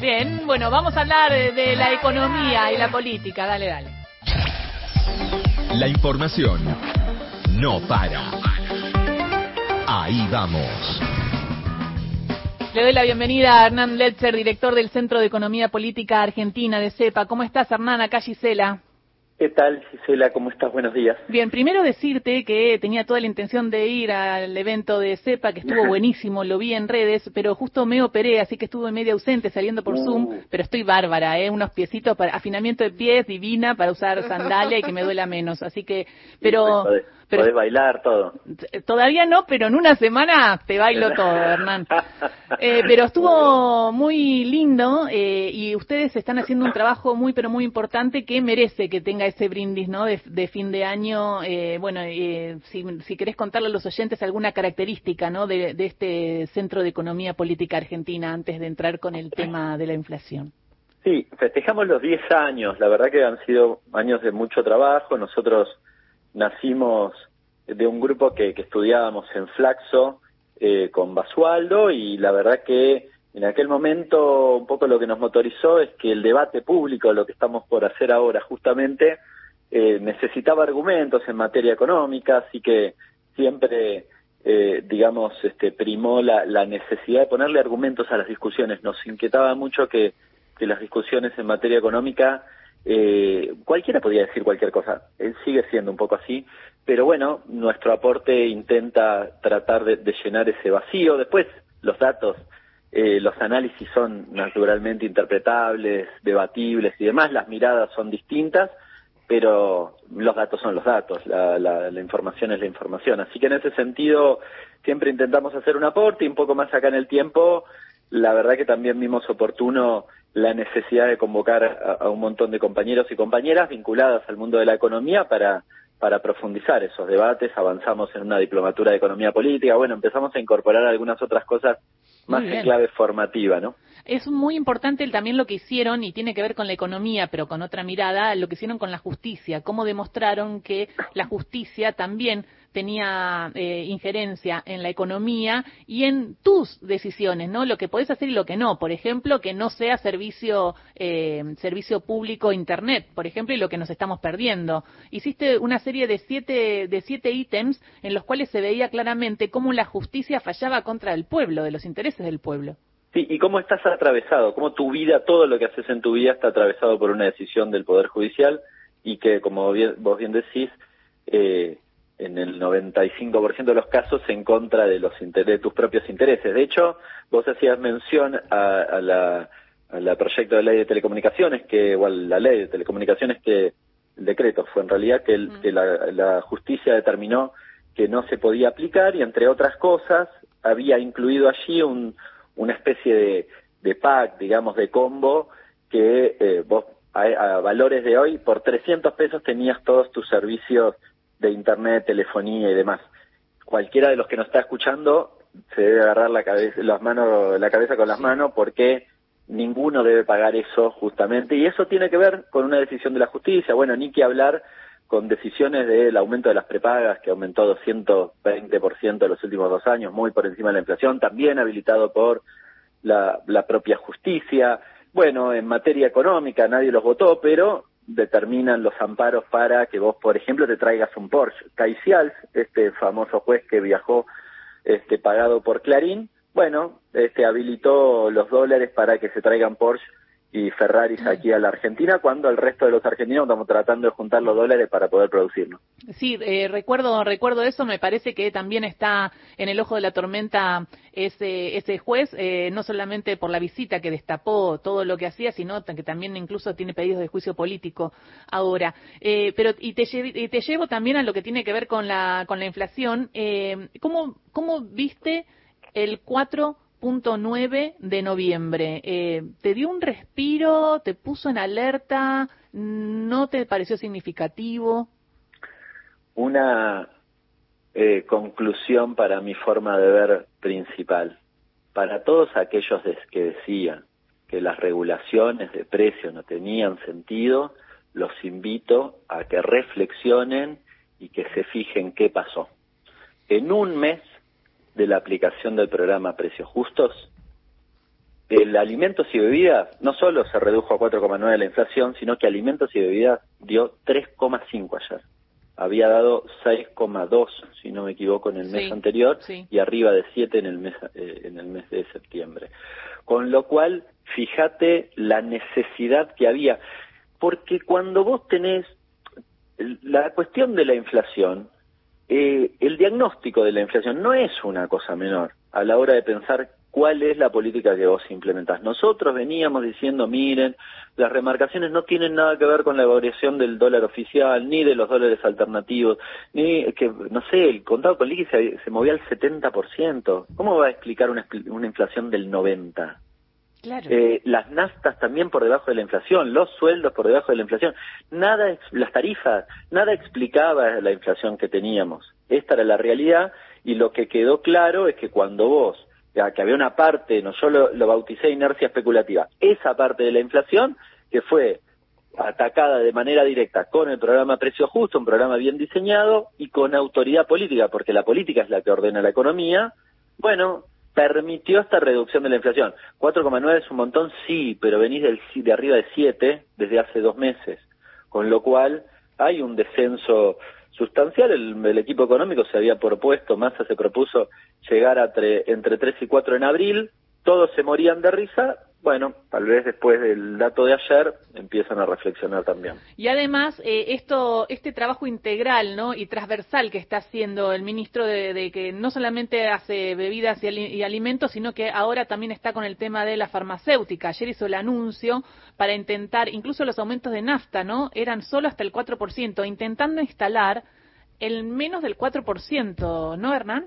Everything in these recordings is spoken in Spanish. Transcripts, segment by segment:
Bien, bueno, vamos a hablar de la economía y la política. Dale, dale. La información no para. Ahí vamos. Le doy la bienvenida a Hernán Letzer, director del Centro de Economía Política Argentina de CEPA. ¿Cómo estás, Hernán? Acá Gisela. ¿Qué tal, Gisela? ¿Cómo estás? Buenos días. Bien, primero decirte que tenía toda la intención de ir al evento de CEPA, que estuvo buenísimo, lo vi en redes, pero justo me operé, así que estuve media ausente saliendo por Zoom, uh. pero estoy bárbara, ¿eh? Unos piecitos para afinamiento de pies divina para usar sandalia y que me duela menos, así que, pero... Pero, Podés bailar todo. Todavía no, pero en una semana te bailo todo, Hernán. Eh, pero estuvo muy lindo eh, y ustedes están haciendo un trabajo muy, pero muy importante que merece que tenga ese brindis, ¿no? De, fin de año. Eh, bueno, eh, si, si querés contarle a los oyentes alguna característica, ¿no? De, de este Centro de Economía Política Argentina antes de entrar con el tema de la inflación. Sí, festejamos los 10 años. La verdad que han sido años de mucho trabajo. Nosotros nacimos de un grupo que, estudiábamos en Flaxo eh, con Basualdo y la verdad que en aquel momento un poco lo que nos motorizó es que el debate público, lo que estamos por hacer ahora justamente, eh, necesitaba argumentos en materia económica, así que siempre, eh, digamos, este, primó la, la, necesidad de ponerle argumentos a las discusiones. Nos inquietaba mucho que, que las discusiones en materia económica eh, cualquiera podía decir cualquier cosa, él sigue siendo un poco así, pero bueno, nuestro aporte intenta tratar de, llenar ese vacío. Después, los datos, eh, los análisis son naturalmente interpretables, debatibles y demás, las miradas son distintas, pero los datos son los datos, la, la información es la información. Así que en ese sentido, siempre intentamos hacer un aporte y un poco más acá en el tiempo, la verdad que también vimos oportuno la necesidad de convocar a, un montón de compañeros y compañeras vinculadas al mundo de la economía para, para profundizar esos debates. Avanzamos en una diplomatura de economía política. Bueno, empezamos a incorporar algunas otras cosas más en clave formativa, ¿no? Es muy importante también lo que hicieron, y tiene que ver con la economía, pero con otra mirada, lo que hicieron con la justicia, cómo demostraron que la justicia también tenía eh, injerencia en la economía y en tus decisiones, ¿no? Lo que podés hacer y lo que no. Por ejemplo, que no sea servicio, eh, servicio público Internet, por ejemplo, y lo que nos estamos perdiendo. Hiciste una serie de siete, de siete ítems en los cuales se veía claramente cómo la justicia fallaba contra el pueblo, de los intereses del pueblo. Sí, y cómo estás atravesado, cómo tu vida, todo lo que haces en tu vida está atravesado por una decisión del Poder Judicial y que, como vos bien decís, eh, en el 95% de los casos en contra de los de tus propios intereses. De hecho, vos hacías mención a, la, proyecto de ley de telecomunicaciones, que igual la ley de telecomunicaciones que el decreto fue en realidad que, la, justicia determinó que no se podía aplicar y entre otras cosas había incluido allí un, una especie de, de pack, digamos, de combo que eh, vos a, a valores de hoy por 300 pesos tenías todos tus servicios de internet, telefonía y demás. Cualquiera de los que nos está escuchando se debe agarrar la cabeza, las manos, la cabeza con las manos porque ninguno debe pagar eso justamente y eso tiene que ver con una decisión de la justicia. Bueno, ni que hablar con decisiones del aumento de las prepagas que aumentó 220% en los últimos dos años, muy por encima de la inflación, también habilitado por la, la propia justicia. Bueno, en materia económica nadie los votó, pero determinan los amparos para que vos, por ejemplo, te traigas un Porsche. Caicial, este famoso juez que viajó este, pagado por Clarín, bueno, este, habilitó los dólares para que se traigan Porsche y Ferraris aquí a la Argentina, cuando el resto de los argentinos estamos tratando de juntar los dólares para poder producirlo. Sí, eh, recuerdo, recuerdo eso, me parece que también está en el ojo de la tormenta ese, ese juez, eh, no solamente por la visita que destapó todo lo que hacía, sino que también incluso tiene pedidos de juicio político ahora. Eh, pero y te, y te llevo también a lo que tiene que ver con la, con la inflación. ¿cómo, ¿Cómo viste el 4 punto 9 de noviembre. Eh, ¿Te dio un respiro? ¿Te puso en alerta? ¿No te pareció significativo? Una eh, conclusión para mi forma de ver principal. Para todos aquellos que decían que las regulaciones de precios no tenían sentido, los invito a que reflexionen y que se fijen qué pasó. En un mes de la aplicación del programa Precios Justos, el alimentos y bebidas no solo se redujo a 4,9 la inflación, sino que alimentos y bebidas dio 3,5 ayer. Había dado 6,2, si no me equivoco, en el mes anterior y arriba de 7 en el mes eh, en el mes de septiembre. Con lo cual, fíjate la necesidad que había, porque cuando vos tenés la cuestión de la inflación, eh, el diagnóstico de la inflación no es una cosa menor a la hora de pensar cuál es la política que vos implementás. Nosotros veníamos diciendo, miren, las remarcaciones no tienen nada que ver con la variación del dólar oficial, ni de los dólares alternativos, ni que, no sé, el contado con liqui se, movía al 70%. ¿Cómo va a explicar una, una inflación del 90%? Eh, las nastas también por debajo de la inflación, los sueldos por debajo de la inflación, nada, las tarifas, nada explicaba la inflación que teníamos. Esta era la realidad y lo que quedó claro es que cuando vos, ya que había una parte, no yo lo, bauticé inercia especulativa, esa parte de la inflación que fue atacada de manera directa con el programa Precio Justo, un programa bien diseñado y con autoridad política, porque la política es la que ordena la economía, bueno, permitió esta reducción de la inflación. 4,9 es un montón, sí, pero venís del, de arriba de 7 desde hace dos meses, con lo cual hay un descenso sustancial. El, equipo económico se había propuesto, Massa se propuso llegar a entre 3 y 4 en abril, todos se morían de risa, bueno, tal vez después del dato de ayer empiezan a reflexionar también. Y además, eh, esto, este trabajo integral ¿no? y transversal que está haciendo el ministro de, que no solamente hace bebidas y, alimentos, sino que ahora también está con el tema de la farmacéutica. Ayer hizo el anuncio para intentar, incluso los aumentos de nafta, ¿no? Eran solo hasta el 4%, intentando instalar el menos del 4%, ¿no, Hernán?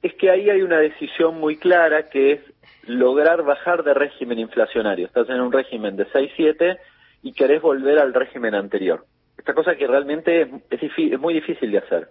Es que ahí hay una decisión muy clara que es lograr bajar de régimen inflacionario. Estás en un régimen de 6-7 y querés volver al régimen anterior. Esta cosa que realmente es, es muy difícil de hacer.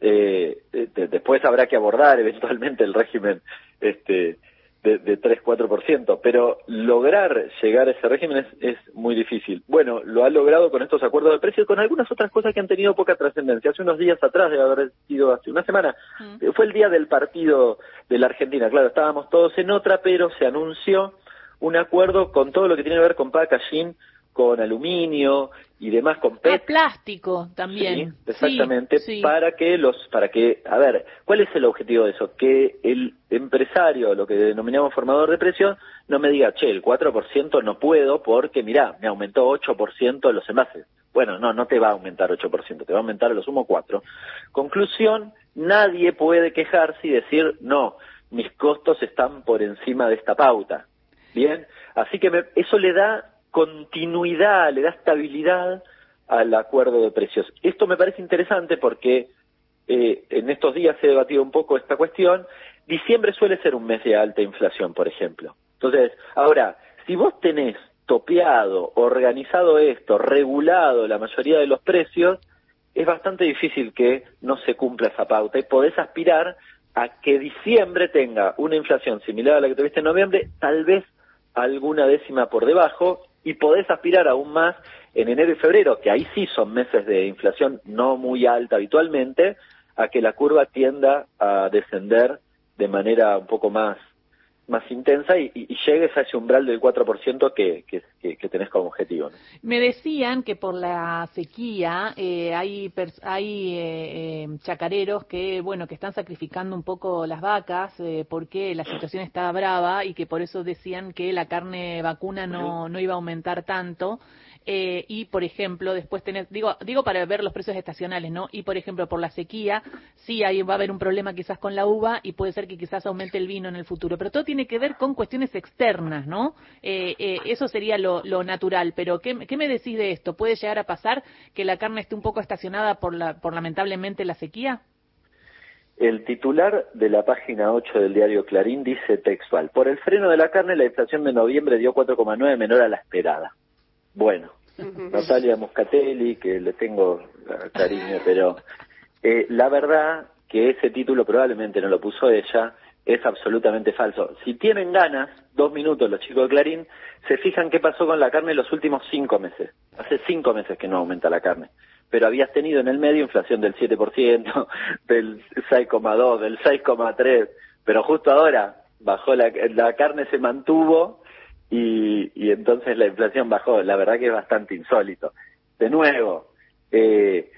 Eh, después habrá que abordar eventualmente el régimen este, de, de 3-4%, pero lograr llegar a ese régimen es, muy difícil. Bueno, lo ha logrado con estos acuerdos de precios y con algunas otras cosas que han tenido poca trascendencia. Hace unos días atrás, debe haber sido hace una semana, mm. fue el día del partido de la Argentina. Claro, estábamos todos en otra, pero se anunció un acuerdo con todo lo que tiene que ver con packaging, con aluminio y demás con PET. Ah, plástico también. exactamente, para que los, para que, a ver, ¿cuál es el objetivo de eso? Que el empresario, lo que denominamos formador de precios, no me diga, che, el 4% no puedo porque, mirá, me aumentó 8% los envases. Bueno, no, no te va a aumentar 8%, te va a aumentar a lo sumo 4. Conclusión, nadie puede quejarse y decir, no, mis costos están por encima de esta pauta. Bien, así que eso le da continuidad, le da estabilidad al acuerdo de precios. Esto me parece interesante porque eh, en estos días se ha debatido un poco esta cuestión. Diciembre suele ser un mes de alta inflación, por ejemplo. Entonces, ahora, si vos tenés topeado, organizado esto, regulado la mayoría de los precios, es bastante difícil que no se cumpla esa pauta y podés aspirar a que diciembre tenga una inflación similar a la que tuviste en noviembre, tal vez alguna décima por debajo, y podés aspirar aún más en enero y febrero, que ahí sí son meses de inflación no muy alta habitualmente, a que la curva tienda a descender de manera un poco más más intensa y, llegues a ese umbral del 4% que, que, que, tenés como objetivo. Me decían que por la sequía eh, hay, hay eh, eh, chacareros que, bueno, que están sacrificando un poco las vacas porque la situación está brava y que por eso decían que la carne vacuna no, no iba a aumentar tanto. Eh, y por ejemplo después tenés, digo, digo para ver los precios estacionales, ¿no? Y por ejemplo por la sequía, sí ahí va a haber un problema quizás con la uva y puede ser que quizás aumente el vino en el futuro, pero todo tiene que ver con cuestiones externas, ¿no? Eh, eh, eso sería lo, natural, pero ¿qué, me decís de esto? ¿Puede llegar a pasar que la carne esté un poco estacionada por, la, por lamentablemente la sequía? El titular de la página 8 del diario Clarín dice textual, por el freno de la carne la inflación de noviembre dio 4,9 menor a la esperada. Bueno, Natalia Muscatelli, que le tengo cariño, pero eh, la verdad que ese título probablemente no lo puso ella, es absolutamente falso. Si tienen ganas, dos minutos los chicos de Clarín, se fijan qué pasó con la carne en los últimos cinco meses. Hace cinco meses que no aumenta la carne. Pero habías tenido en el medio inflación del 7%, del 6,2, del 6,3, pero justo ahora bajó la, la carne se mantuvo y, y entonces la inflación bajó. La verdad que es bastante insólito. De nuevo, eh,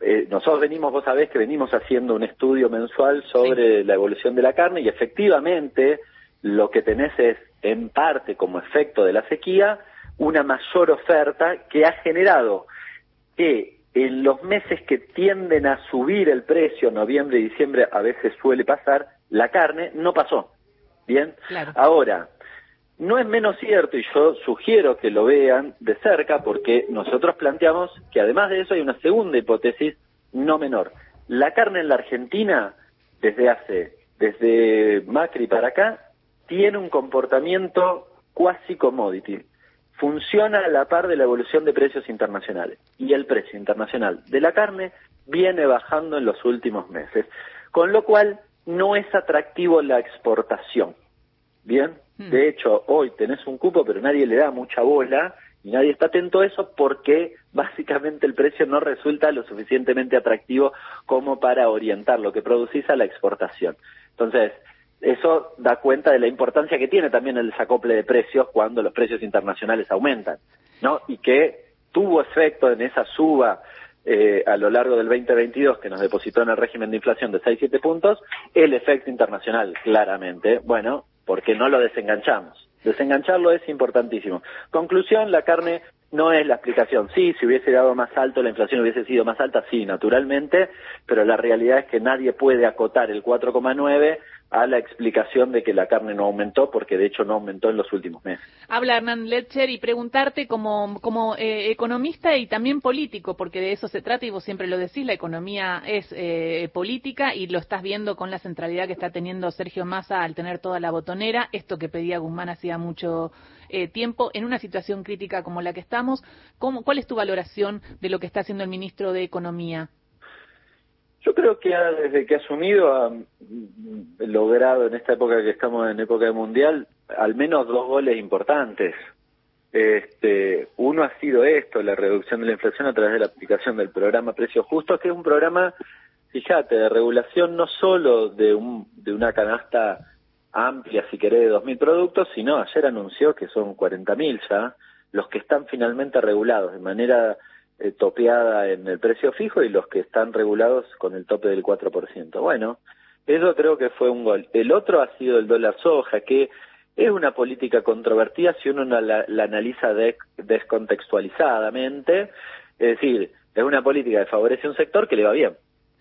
eh, nosotros venimos, vos sabés que venimos haciendo un estudio mensual sobre la evolución de la carne y efectivamente lo que tenés es, en parte como efecto de la sequía, una mayor oferta que ha generado que en los meses que tienden a subir el precio, noviembre y diciembre a veces suele pasar, la carne no pasó. Bien, ahora, no es menos cierto, y yo sugiero que lo vean de cerca, porque nosotros planteamos que además de eso hay una segunda hipótesis no menor. La carne en la Argentina, desde hace, desde Macri para acá, tiene un comportamiento cuasi commodity. Funciona a la par de la evolución de precios internacionales. Y el precio internacional de la carne viene bajando en los últimos meses. Con lo cual, no es atractivo la exportación. Bien. De hecho, hoy tenés un cupo, pero nadie le da mucha bola y nadie está atento a eso porque básicamente el precio no resulta lo suficientemente atractivo como para orientar lo que producís a la exportación. Entonces, eso da cuenta de la importancia que tiene también el desacople de precios cuando los precios internacionales aumentan, ¿no? Y que tuvo efecto en esa suba eh, a lo largo del 2022 que nos depositó en el régimen de inflación de 6-7 puntos, el efecto internacional, claramente. Bueno, porque no lo desenganchamos. Desengancharlo es importantísimo. Conclusión, la carne no es la explicación. Sí, si hubiese dado más alto, la inflación hubiese sido más alta, sí, naturalmente, pero la realidad es que nadie puede acotar el 4,9 a la explicación de que la carne no aumentó, porque de hecho no aumentó en los últimos meses. Habla Hernán Letcher y preguntarte como, como eh, economista y también político, porque de eso se trata y vos siempre lo decís, la economía es eh, política y lo estás viendo con la centralidad que está teniendo Sergio Massa al tener toda la botonera, esto que pedía Guzmán hacía mucho eh, tiempo, en una situación crítica como la que estamos. ¿cómo, ¿Cuál es tu valoración de lo que está haciendo el ministro de Economía? Yo creo que desde que ha asumido ha logrado en esta época que estamos en época de mundial al menos dos goles importantes. Este, uno ha sido esto, la reducción de la inflación a través de la aplicación del programa Precios Justos, que es un programa, fíjate, de regulación no solo de, un, de una canasta amplia, si querés, de 2.000 productos, sino ayer anunció que son 40.000 ya los que están finalmente regulados de manera eh, topeada en el precio fijo y los que están regulados con el tope del 4%. Bueno, eso creo que fue un gol. El otro ha sido el dólar soja, que es una política controvertida si uno la, analiza descontextualizadamente, es decir, es una política que favorece un sector que le va bien.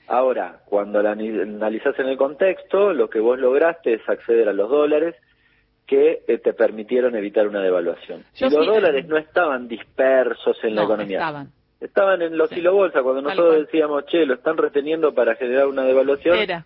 Ahora, cuando la analizas en el contexto, lo que vos lograste es acceder a los dólares que eh, te permitieron evitar una devaluación. y los dólares no estaban dispersos en la economía. Estaban Estaban en los sí. bolsa cuando nosotros decíamos, che, lo están reteniendo para generar una devaluación. Era.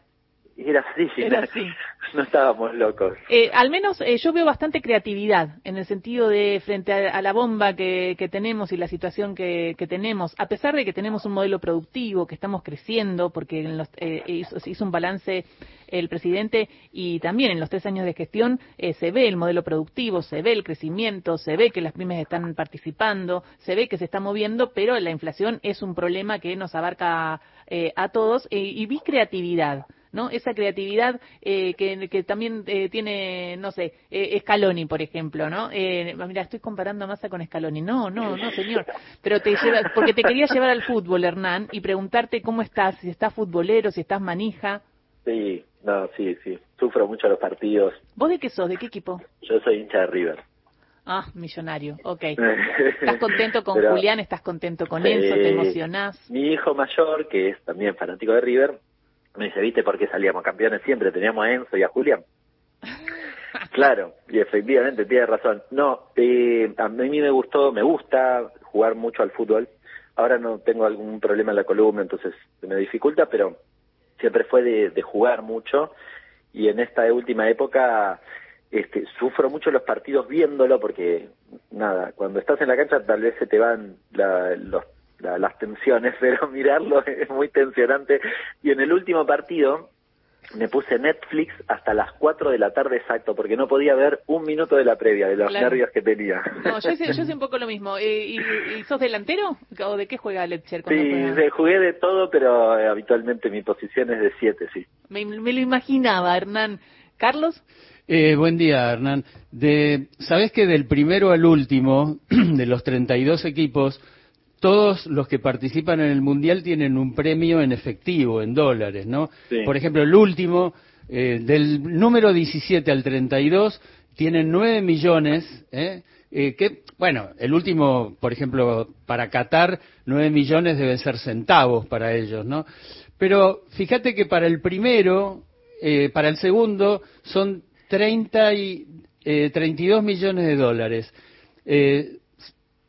Y era así, era así. no estábamos locos. Eh, al menos eh, yo veo bastante creatividad en el sentido de frente a, la bomba que, que, tenemos y la situación que, que, tenemos, a pesar de que tenemos un modelo productivo, que estamos creciendo, porque en los, eh, hizo, hizo, un balance el presidente y también en los tres años de gestión eh, se ve el modelo productivo, se ve el crecimiento, se ve que las pymes están participando, se ve que se está moviendo, pero la inflación es un problema que nos abarca eh, a todos y vi creatividad. ¿No? Esa creatividad eh, que, que, también eh, tiene, no sé, eh, Scaloni, por ejemplo, ¿no? Eh, mira, estoy comparando a Massa con Scaloni. No, no, no, señor. Pero te lleva, porque te quería llevar al fútbol, Hernán, y preguntarte cómo estás, si estás futbolero, si estás manija. Sí, no, sí, sí. Sufro mucho los partidos. ¿Vos de qué sos? ¿De qué equipo? Yo soy hincha de River. Ah, millonario, ok. ¿Estás contento con Julián? ¿Estás contento con Enzo? ¿Te emocionás? Mi hijo mayor, que es también fanático de River, me dice, ¿viste por qué salíamos campeones siempre? Teníamos a Enzo y a Julián. claro, y efectivamente tiene razón. No, eh, a mí me gustó, me gusta jugar mucho al fútbol. Ahora no tengo algún problema en la columna, entonces se me dificulta, pero siempre fue de, de jugar mucho. Y en esta última época este, sufro mucho los partidos viéndolo porque, nada, cuando estás en la cancha tal vez se te van la, los las tensiones, pero mirarlo es muy tensionante. Y en el último partido me puse Netflix hasta las 4 de la tarde exacto, porque no podía ver un minuto de la previa, de los nervios que tenía. No, yo hice, yo un poco lo mismo. Eh, ¿Y, y, sos delantero o de qué juega Letcher? Sí, jugué de todo, pero eh, habitualmente mi posición es de 7, sí. Me, me lo imaginaba, Hernán. ¿Carlos? Eh, buen día, Hernán. De, ¿Sabés que del primero al último, de los 32 equipos, todos los que participan en el Mundial tienen un premio en efectivo, en dólares, ¿no? Por ejemplo, el último, eh, del número 17 al 32, tienen 9 millones, ¿eh? Eh, que, bueno, el último, por ejemplo, para Qatar, 9 millones deben ser centavos para ellos, ¿no? Pero fíjate que para el primero, eh, para el segundo, son 30 y, eh, 32 millones de dólares. Eh,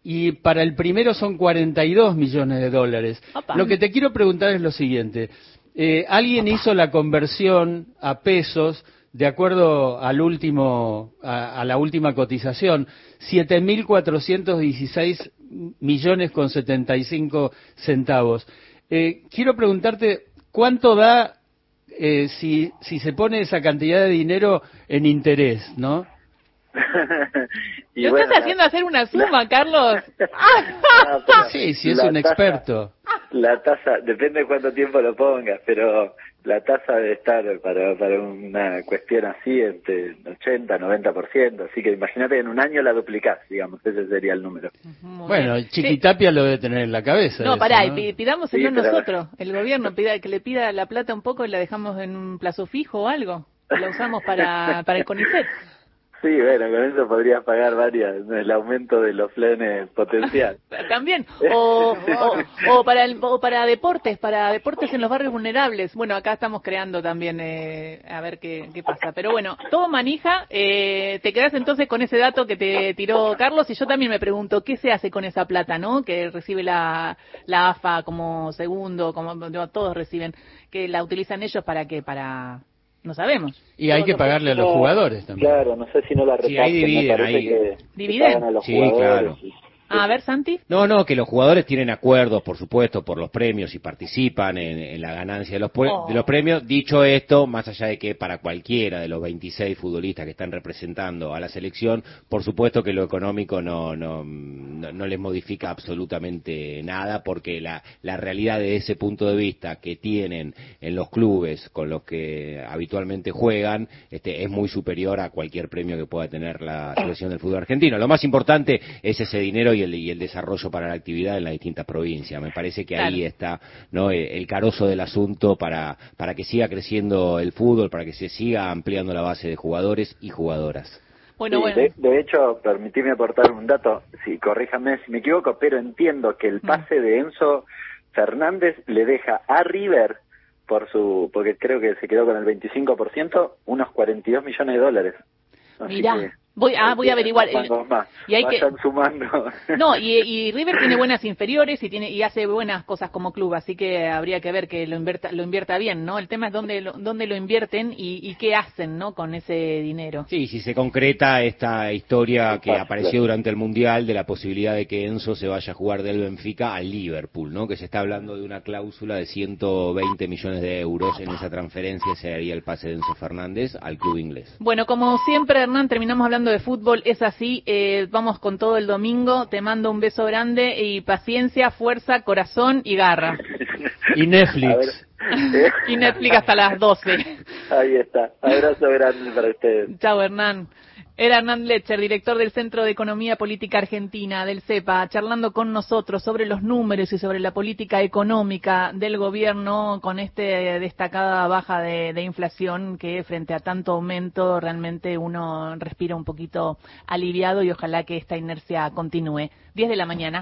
y para el primero son 42 millones de dólares. Lo que te quiero preguntar es lo siguiente. Eh, ¿Alguien hizo la conversión a pesos de acuerdo al último, a, a la última cotización? 7.416 millones con 75 centavos. Eh, quiero preguntarte, ¿cuánto da eh, si, si se pone esa cantidad de dinero en interés, no? y ¿Lo estás haciendo hacer una suma, Carlos? sí, si es un experto. La tasa, depende de cuánto tiempo lo pongas, pero la tasa debe estar para, para una cuestión así entre 80 90%, así que imagínate en un año la duplicás, digamos, ese sería el número. bueno, Chiquitapia lo debe tener en la cabeza. No, pará, ¿no? pidámoselo nosotros, el gobierno pida que le pida la plata un poco y la dejamos en un plazo fijo o algo, la usamos para, para el CONICET. Sí, bueno, con eso podrías pagar varias, el aumento de los planes potencial. También, o, o, para el, o para deportes, para deportes en los barrios vulnerables. Bueno, acá estamos creando también, eh, a ver qué, qué pasa. Pero bueno, todo manija, eh, te quedas entonces con ese dato que te tiró Carlos y yo también me pregunto, ¿qué se hace con esa plata, no? Que recibe la, la AFA como segundo, como todos reciben, que la utilizan ellos para qué, para no sabemos. Y hay que pagarle a los jugadores también. Claro, no sé si no la reparten. Sí, ahí dividen, ahí. ¿Dividen? sí, claro. Ah, a ver, Santi. No, no, que los jugadores tienen acuerdos, por supuesto, por los premios y participan en, la ganancia de los, oh. de los premios. Dicho esto, más allá de que para cualquiera de los 26 futbolistas que están representando a la selección, por supuesto que lo económico no, no, no, les modifica absolutamente nada, porque la, la realidad de ese punto de vista que tienen en los clubes con los que habitualmente juegan este, es muy superior a cualquier premio que pueda tener la selección del fútbol argentino. Lo más importante es ese dinero y el, y el desarrollo para la actividad en las distintas provincias. Me parece que ahí está ¿no? el, carozo del asunto para, para que siga creciendo el fútbol, para que se siga ampliando la base de jugadores y jugadoras. Bueno, bueno. De, hecho, permitime aportar un dato, si corríjame si me equivoco, pero entiendo que el mm. pase de Enzo Fernández le deja a River por su, porque creo que se quedó con el 25%, unos 42 millones de dólares. Mira. Voy, ah, voy a averiguar. y hay que sumando. No, y, River tiene buenas inferiores y tiene y hace buenas cosas como club, así que habría que ver que lo invierta, lo invierta bien, ¿no? El tema es dónde lo, dónde lo invierten y, qué hacen, ¿no? Con ese dinero. Sí, si se concreta esta historia que apareció durante el mundial de la posibilidad de que Enzo se vaya a jugar del Benfica al Liverpool, ¿no? Que se está hablando de una cláusula de 120 millones de euros en esa transferencia se haría el pase de Enzo Fernández al club inglés. Bueno, como siempre, Hernán, terminamos hablando de fútbol es así. Eh, vamos con todo el domingo. Te mando un beso grande y paciencia, fuerza, corazón y garra. Y Netflix. y Netflix hasta las 12. Ahí está. Abrazo grande para ustedes. Chao, Hernán. Era Hernán Lecher, director del Centro de Economía Política Argentina, del CEPA, charlando con nosotros sobre los números y sobre la política económica del gobierno con esta destacada baja de, inflación que frente a tanto aumento realmente uno respira un poquito aliviado y ojalá que esta inercia continúe. 10 de la mañana.